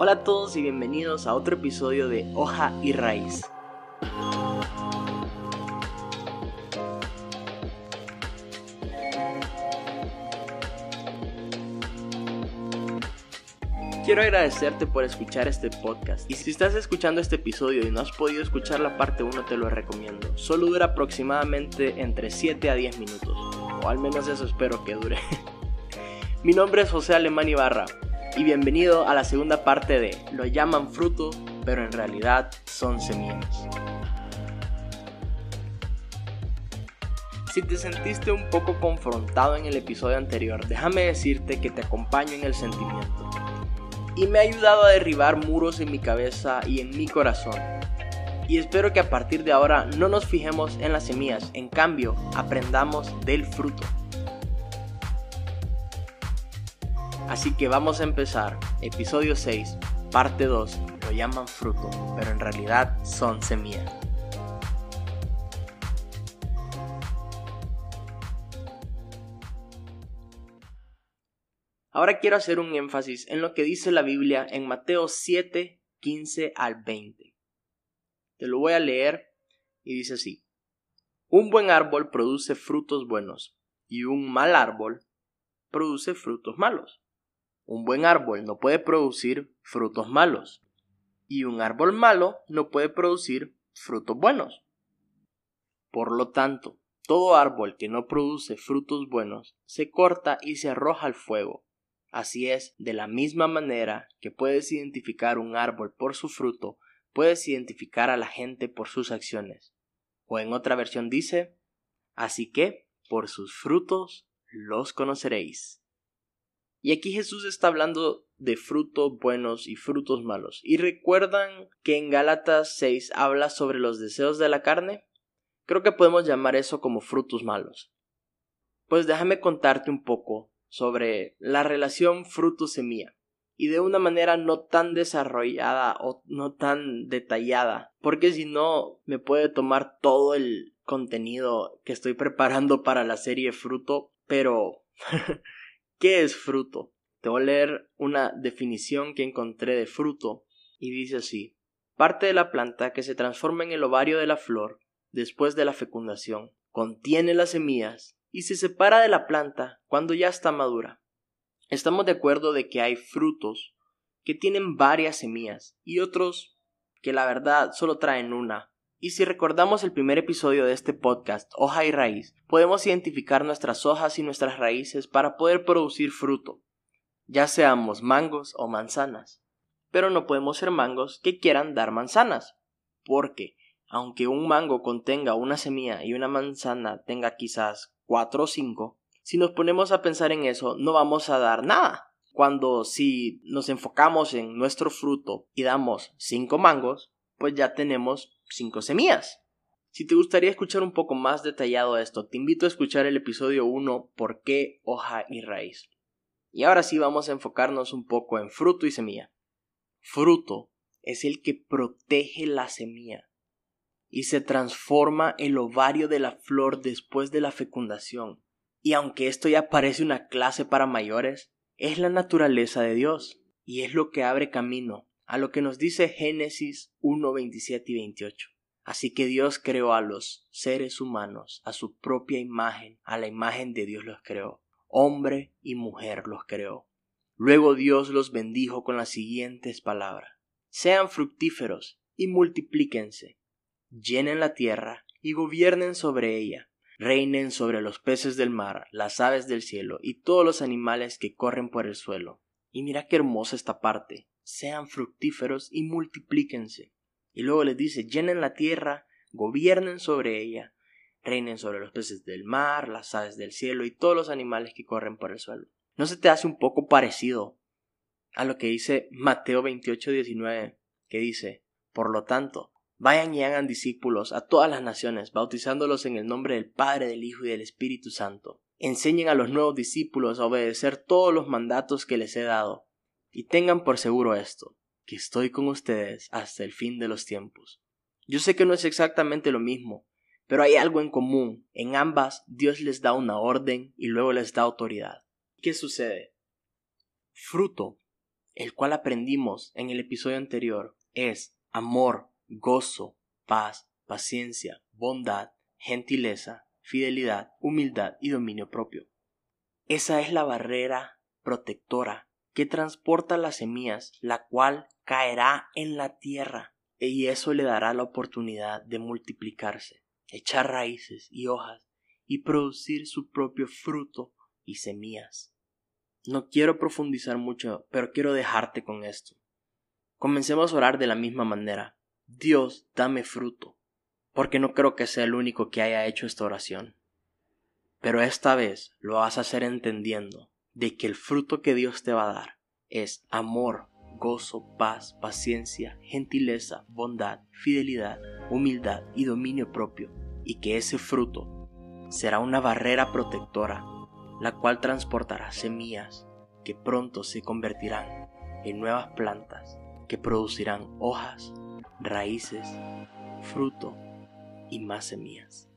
Hola a todos y bienvenidos a otro episodio de Hoja y Raíz. Quiero agradecerte por escuchar este podcast y si estás escuchando este episodio y no has podido escuchar la parte 1 te lo recomiendo. Solo dura aproximadamente entre 7 a 10 minutos, o al menos eso espero que dure. Mi nombre es José Alemán Ibarra y bienvenido a la segunda parte de Lo llaman fruto, pero en realidad son semillas. Si te sentiste un poco confrontado en el episodio anterior, déjame decirte que te acompaño en el sentimiento. Y me ha ayudado a derribar muros en mi cabeza y en mi corazón. Y espero que a partir de ahora no nos fijemos en las semillas, en cambio aprendamos del fruto. Así que vamos a empezar. Episodio 6, parte 2. Lo llaman fruto, pero en realidad son semillas. Ahora quiero hacer un énfasis en lo que dice la Biblia en Mateo 7, 15 al 20. Te lo voy a leer y dice así. Un buen árbol produce frutos buenos y un mal árbol produce frutos malos. Un buen árbol no puede producir frutos malos y un árbol malo no puede producir frutos buenos. Por lo tanto, todo árbol que no produce frutos buenos se corta y se arroja al fuego. Así es, de la misma manera que puedes identificar un árbol por su fruto, puedes identificar a la gente por sus acciones. O en otra versión dice, así que por sus frutos los conoceréis. Y aquí Jesús está hablando de frutos buenos y frutos malos. ¿Y recuerdan que en Gálatas 6 habla sobre los deseos de la carne? Creo que podemos llamar eso como frutos malos. Pues déjame contarte un poco sobre la relación fruto-semilla y de una manera no tan desarrollada o no tan detallada, porque si no me puede tomar todo el contenido que estoy preparando para la serie fruto, pero ¿Qué es fruto? Te voy a leer una definición que encontré de fruto y dice así parte de la planta que se transforma en el ovario de la flor después de la fecundación, contiene las semillas y se separa de la planta cuando ya está madura. Estamos de acuerdo de que hay frutos que tienen varias semillas y otros que la verdad solo traen una y si recordamos el primer episodio de este podcast, Hoja y Raíz, podemos identificar nuestras hojas y nuestras raíces para poder producir fruto, ya seamos mangos o manzanas. Pero no podemos ser mangos que quieran dar manzanas, porque aunque un mango contenga una semilla y una manzana tenga quizás cuatro o cinco, si nos ponemos a pensar en eso, no vamos a dar nada. Cuando si nos enfocamos en nuestro fruto y damos cinco mangos, pues ya tenemos cinco semillas. Si te gustaría escuchar un poco más detallado esto, te invito a escuchar el episodio 1 ¿Por qué hoja y raíz? Y ahora sí vamos a enfocarnos un poco en fruto y semilla. Fruto es el que protege la semilla y se transforma el ovario de la flor después de la fecundación. Y aunque esto ya parece una clase para mayores, es la naturaleza de Dios y es lo que abre camino a lo que nos dice Génesis 1, 27 y 28. Así que Dios creó a los seres humanos a su propia imagen, a la imagen de Dios los creó. Hombre y mujer los creó. Luego Dios los bendijo con las siguientes palabras. Sean fructíferos y multiplíquense. Llenen la tierra y gobiernen sobre ella. Reinen sobre los peces del mar, las aves del cielo y todos los animales que corren por el suelo. Y mira qué hermosa esta parte sean fructíferos y multiplíquense. Y luego les dice, llenen la tierra, gobiernen sobre ella, reinen sobre los peces del mar, las aves del cielo y todos los animales que corren por el suelo. ¿No se te hace un poco parecido a lo que dice Mateo 28, 19, que dice, por lo tanto, vayan y hagan discípulos a todas las naciones, bautizándolos en el nombre del Padre, del Hijo y del Espíritu Santo. Enseñen a los nuevos discípulos a obedecer todos los mandatos que les he dado y tengan por seguro esto, que estoy con ustedes hasta el fin de los tiempos. Yo sé que no es exactamente lo mismo, pero hay algo en común. En ambas Dios les da una orden y luego les da autoridad. ¿Qué sucede? Fruto el cual aprendimos en el episodio anterior, es amor, gozo, paz, paciencia, bondad, gentileza, fidelidad, humildad y dominio propio. Esa es la barrera protectora que transporta las semillas, la cual caerá en la tierra y eso le dará la oportunidad de multiplicarse, echar raíces y hojas y producir su propio fruto y semillas. No quiero profundizar mucho, pero quiero dejarte con esto. Comencemos a orar de la misma manera. Dios, dame fruto, porque no creo que sea el único que haya hecho esta oración. Pero esta vez lo vas a hacer entendiendo de que el fruto que Dios te va a dar es amor, gozo, paz, paciencia, gentileza, bondad, fidelidad, humildad y dominio propio, y que ese fruto será una barrera protectora, la cual transportará semillas que pronto se convertirán en nuevas plantas que producirán hojas, raíces, fruto y más semillas.